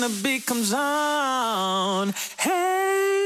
the beat comes on. Hey,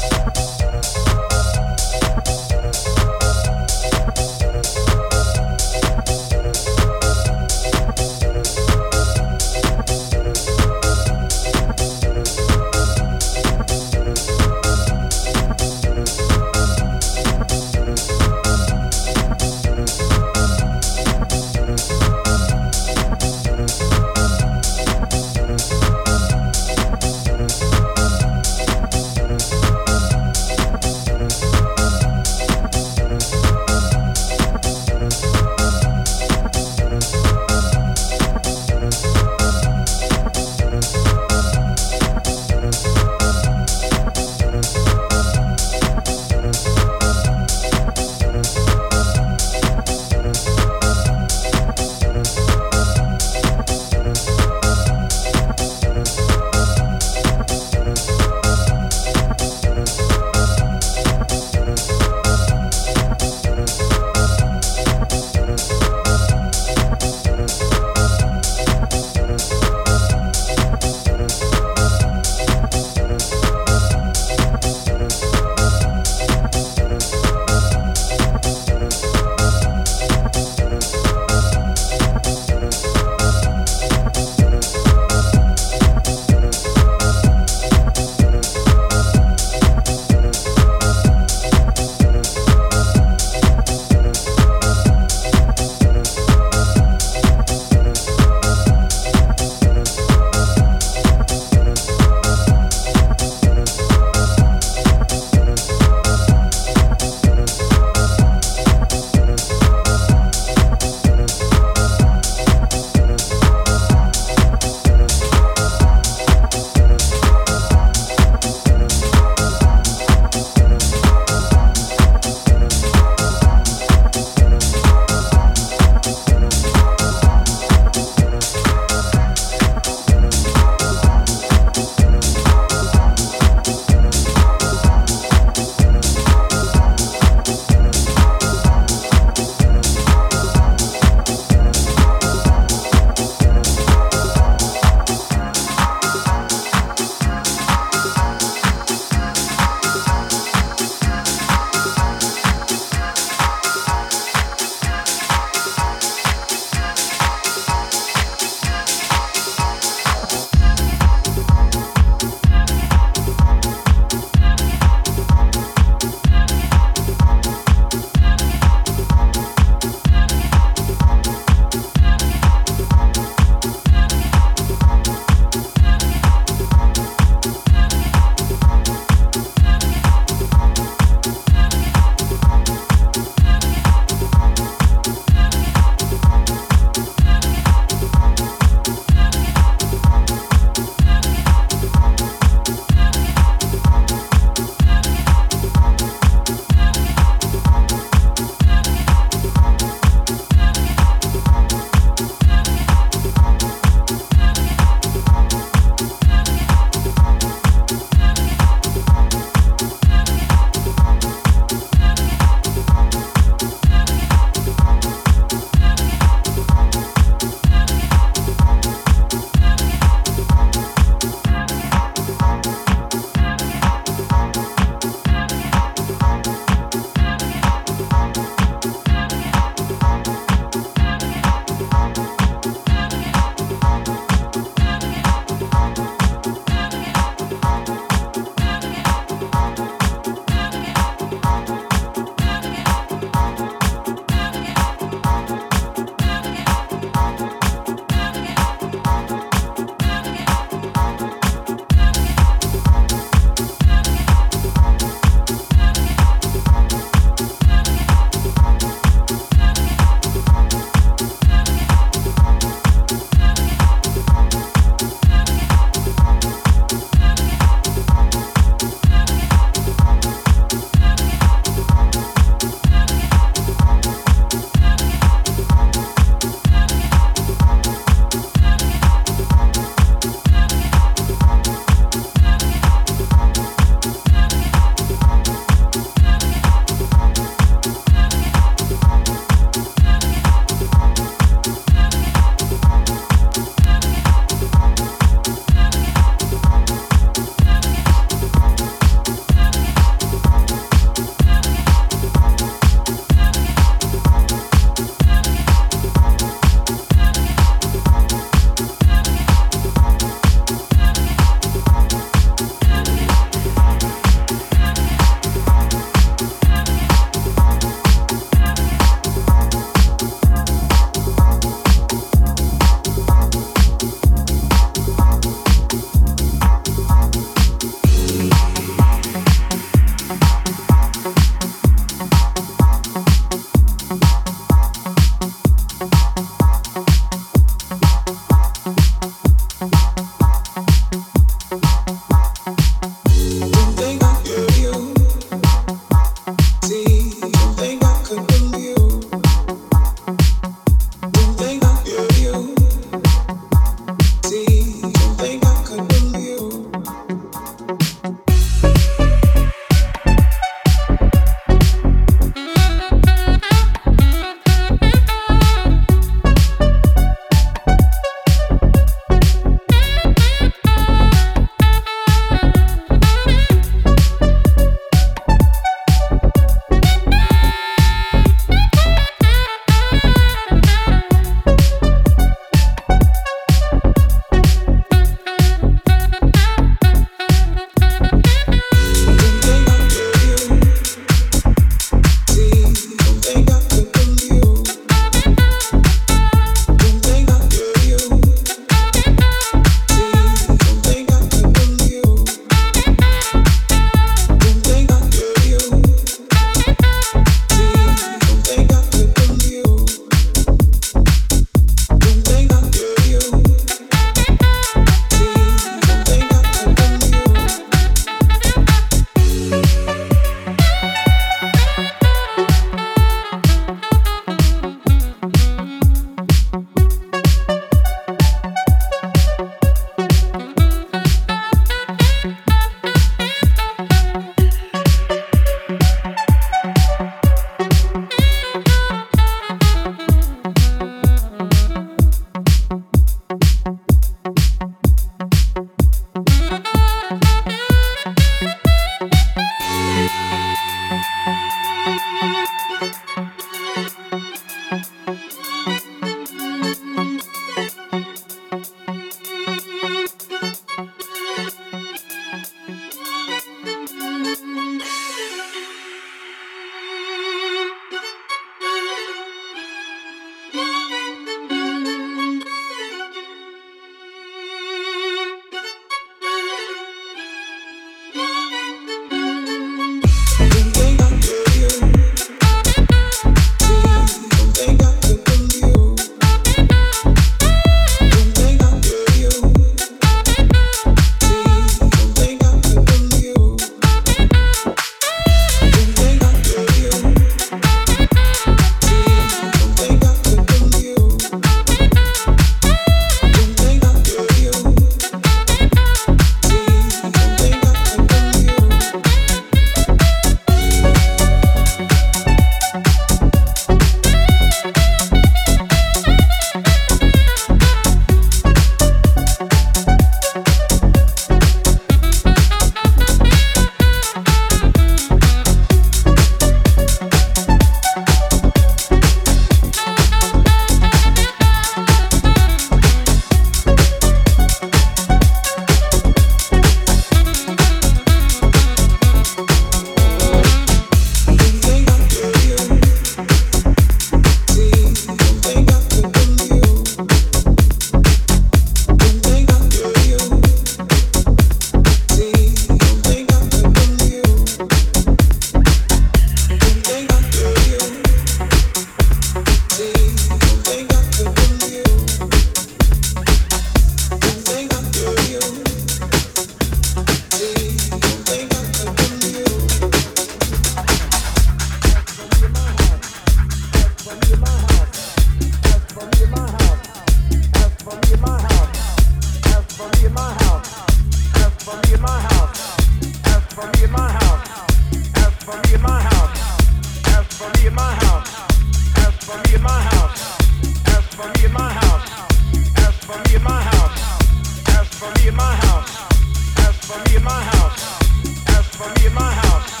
about what you have to say.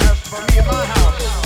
I'm not bothering about your